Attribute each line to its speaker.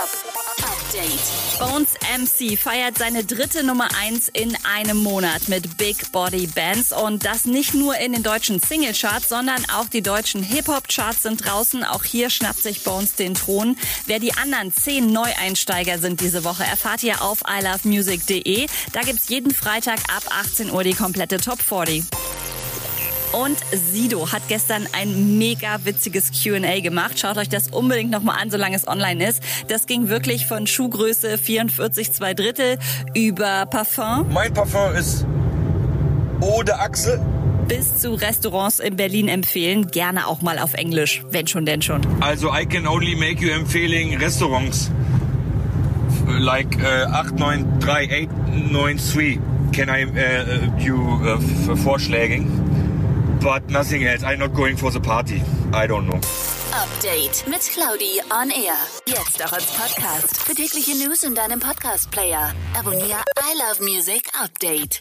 Speaker 1: Update.
Speaker 2: Bones MC feiert seine dritte Nummer 1 in einem Monat mit Big Body Bands und das nicht nur in den deutschen Singlecharts, sondern auch die deutschen Hip-Hop-Charts sind draußen. Auch hier schnappt sich Bones den Thron. Wer die anderen zehn Neueinsteiger sind diese Woche, erfahrt ihr auf ilovemusic.de. Da gibt's jeden Freitag ab 18 Uhr die komplette Top 40. Und Sido hat gestern ein mega witziges Q&A gemacht. Schaut euch das unbedingt nochmal an, solange es online ist. Das ging wirklich von Schuhgröße 44 2 Drittel über Parfum.
Speaker 3: Mein Parfum ist Eau de Achse.
Speaker 2: Bis zu Restaurants in Berlin empfehlen. Gerne auch mal auf Englisch, wenn schon denn schon.
Speaker 3: Also I can only make you empfehling Restaurants. Like uh, 893, 893 can I uh, you uh, vorschlagen. But nothing else. I'm not going for the party. I don't know.
Speaker 1: Update mit Claudi on Air. Jetzt auch als Podcast. Für tägliche News in deinem Podcast-Player. Abonniere I Love Music Update.